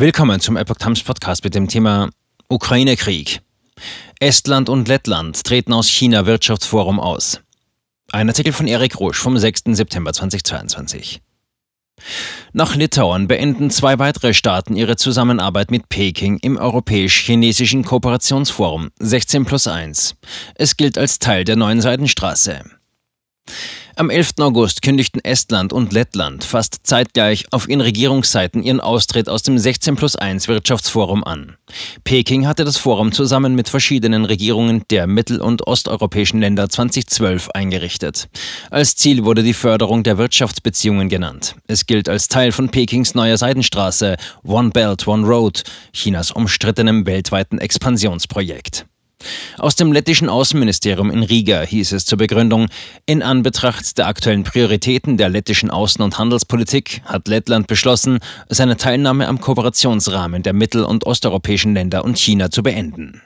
Willkommen zum Epoch Times Podcast mit dem Thema Ukraine-Krieg. Estland und Lettland treten aus China-Wirtschaftsforum aus. Ein Artikel von Erik Rusch vom 6. September 2022. Nach Litauen beenden zwei weitere Staaten ihre Zusammenarbeit mit Peking im Europäisch-Chinesischen Kooperationsforum 16 plus 1. Es gilt als Teil der neuen Seidenstraße. Am 11. August kündigten Estland und Lettland fast zeitgleich auf ihren Regierungsseiten ihren Austritt aus dem 16 plus 1 Wirtschaftsforum an. Peking hatte das Forum zusammen mit verschiedenen Regierungen der mittel- und osteuropäischen Länder 2012 eingerichtet. Als Ziel wurde die Förderung der Wirtschaftsbeziehungen genannt. Es gilt als Teil von Pekings neuer Seidenstraße One Belt, One Road, Chinas umstrittenem weltweiten Expansionsprojekt. Aus dem lettischen Außenministerium in Riga hieß es zur Begründung, in Anbetracht der aktuellen Prioritäten der lettischen Außen- und Handelspolitik hat Lettland beschlossen, seine Teilnahme am Kooperationsrahmen der mittel- und osteuropäischen Länder und China zu beenden.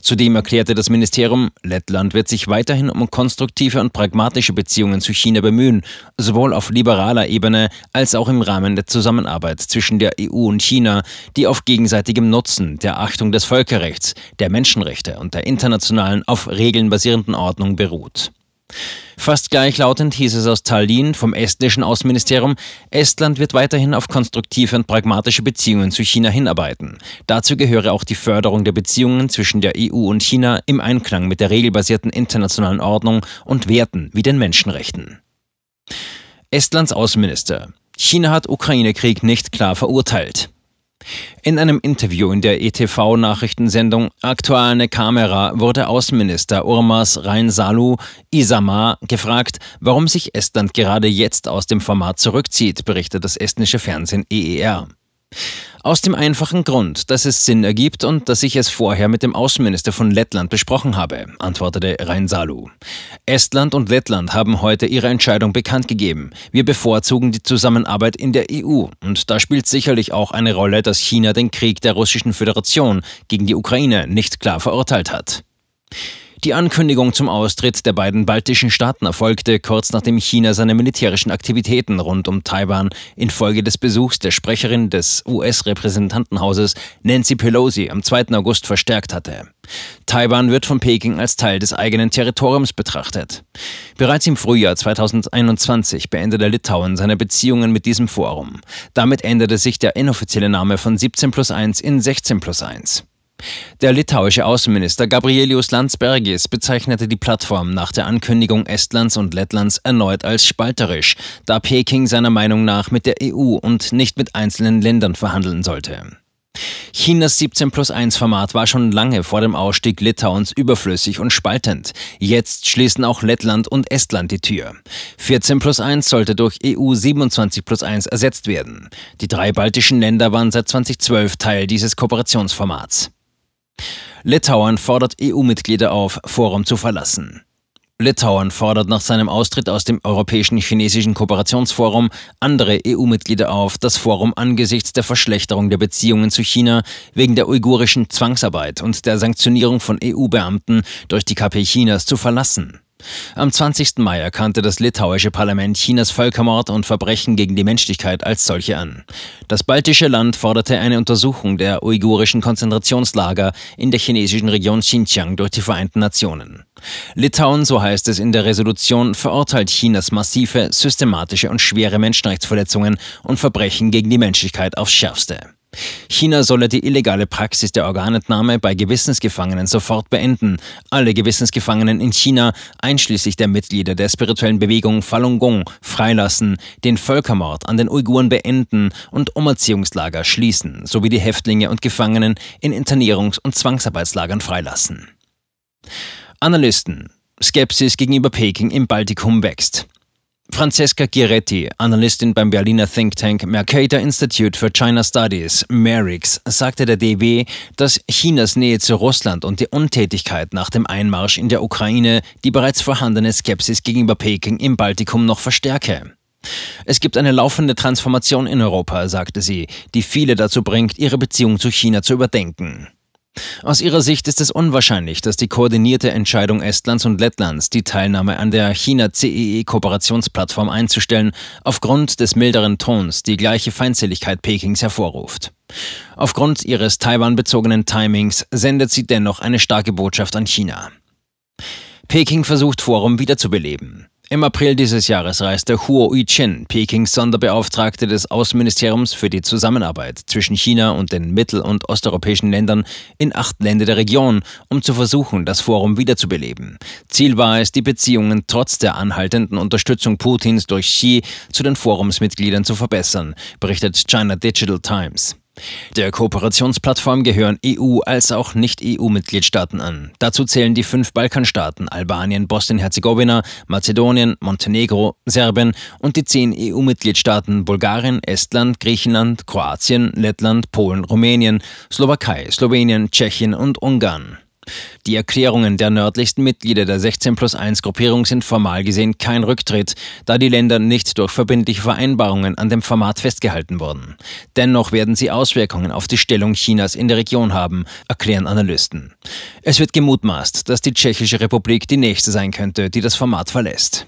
Zudem erklärte das Ministerium, Lettland wird sich weiterhin um konstruktive und pragmatische Beziehungen zu China bemühen, sowohl auf liberaler Ebene als auch im Rahmen der Zusammenarbeit zwischen der EU und China, die auf gegenseitigem Nutzen, der Achtung des Völkerrechts, der Menschenrechte und der internationalen auf Regeln basierenden Ordnung beruht. Fast gleichlautend hieß es aus Tallinn vom estnischen Außenministerium, Estland wird weiterhin auf konstruktive und pragmatische Beziehungen zu China hinarbeiten. Dazu gehöre auch die Förderung der Beziehungen zwischen der EU und China im Einklang mit der regelbasierten internationalen Ordnung und Werten wie den Menschenrechten. Estlands Außenminister. China hat Ukraine-Krieg nicht klar verurteilt. In einem Interview in der ETV-Nachrichtensendung Aktuelle Kamera wurde Außenminister Urmas Reinsalu Isamar gefragt, warum sich Estland gerade jetzt aus dem Format zurückzieht, berichtet das estnische Fernsehen EER. Aus dem einfachen Grund, dass es Sinn ergibt und dass ich es vorher mit dem Außenminister von Lettland besprochen habe, antwortete Reinsalu. Estland und Lettland haben heute ihre Entscheidung bekannt gegeben. Wir bevorzugen die Zusammenarbeit in der EU und da spielt sicherlich auch eine Rolle, dass China den Krieg der Russischen Föderation gegen die Ukraine nicht klar verurteilt hat. Die Ankündigung zum Austritt der beiden baltischen Staaten erfolgte kurz nachdem China seine militärischen Aktivitäten rund um Taiwan infolge des Besuchs der Sprecherin des US-Repräsentantenhauses Nancy Pelosi am 2. August verstärkt hatte. Taiwan wird von Peking als Teil des eigenen Territoriums betrachtet. Bereits im Frühjahr 2021 beendete Litauen seine Beziehungen mit diesem Forum. Damit änderte sich der inoffizielle Name von 17 plus 1 in 16 plus 1. Der litauische Außenminister Gabrielius Landsbergis bezeichnete die Plattform nach der Ankündigung Estlands und Lettlands erneut als spalterisch, da Peking seiner Meinung nach mit der EU und nicht mit einzelnen Ländern verhandeln sollte. Chinas 17 plus 1 Format war schon lange vor dem Ausstieg Litauens überflüssig und spaltend. Jetzt schließen auch Lettland und Estland die Tür. 14 plus 1 sollte durch EU 27 plus 1 ersetzt werden. Die drei baltischen Länder waren seit 2012 Teil dieses Kooperationsformats. Litauen fordert EU-Mitglieder auf, Forum zu verlassen. Litauen fordert nach seinem Austritt aus dem Europäischen Chinesischen Kooperationsforum andere EU-Mitglieder auf, das Forum angesichts der Verschlechterung der Beziehungen zu China wegen der uigurischen Zwangsarbeit und der Sanktionierung von EU-Beamten durch die KP Chinas zu verlassen. Am 20. Mai erkannte das litauische Parlament Chinas Völkermord und Verbrechen gegen die Menschlichkeit als solche an. Das baltische Land forderte eine Untersuchung der uigurischen Konzentrationslager in der chinesischen Region Xinjiang durch die Vereinten Nationen. Litauen, so heißt es in der Resolution, verurteilt Chinas massive, systematische und schwere Menschenrechtsverletzungen und Verbrechen gegen die Menschlichkeit aufs Schärfste. China solle die illegale Praxis der Organentnahme bei Gewissensgefangenen sofort beenden. Alle Gewissensgefangenen in China, einschließlich der Mitglieder der spirituellen Bewegung Falun Gong, freilassen, den Völkermord an den Uiguren beenden und Umerziehungslager schließen, sowie die Häftlinge und Gefangenen in Internierungs- und Zwangsarbeitslagern freilassen. Analysten Skepsis gegenüber Peking im Baltikum wächst. Francesca Giretti, Analystin beim Berliner Think Tank Mercator Institute for China Studies, MERIX, sagte der DW, dass Chinas Nähe zu Russland und die Untätigkeit nach dem Einmarsch in der Ukraine die bereits vorhandene Skepsis gegenüber Peking im Baltikum noch verstärke. Es gibt eine laufende Transformation in Europa, sagte sie, die viele dazu bringt, ihre Beziehung zu China zu überdenken. Aus ihrer Sicht ist es unwahrscheinlich, dass die koordinierte Entscheidung Estlands und Lettlands, die Teilnahme an der China-CEE-Kooperationsplattform einzustellen, aufgrund des milderen Tons die gleiche Feindseligkeit Pekings hervorruft. Aufgrund ihres Taiwan-bezogenen Timings sendet sie dennoch eine starke Botschaft an China. Peking versucht Forum wiederzubeleben. Im April dieses Jahres reiste Huo Yuchen, Pekings Sonderbeauftragte des Außenministeriums für die Zusammenarbeit zwischen China und den mittel- und osteuropäischen Ländern, in acht Länder der Region, um zu versuchen, das Forum wiederzubeleben. Ziel war es, die Beziehungen trotz der anhaltenden Unterstützung Putins durch Xi zu den Forumsmitgliedern zu verbessern, berichtet China Digital Times. Der Kooperationsplattform gehören EU- als auch Nicht-EU-Mitgliedstaaten an. Dazu zählen die fünf Balkanstaaten Albanien, Bosnien-Herzegowina, Mazedonien, Montenegro, Serbien und die zehn EU-Mitgliedstaaten Bulgarien, Estland, Griechenland, Kroatien, Lettland, Polen, Rumänien, Slowakei, Slowenien, Tschechien und Ungarn. Die Erklärungen der nördlichsten Mitglieder der 16 plus 1 Gruppierung sind formal gesehen kein Rücktritt, da die Länder nicht durch verbindliche Vereinbarungen an dem Format festgehalten wurden. Dennoch werden sie Auswirkungen auf die Stellung Chinas in der Region haben, erklären Analysten. Es wird gemutmaßt, dass die Tschechische Republik die nächste sein könnte, die das Format verlässt.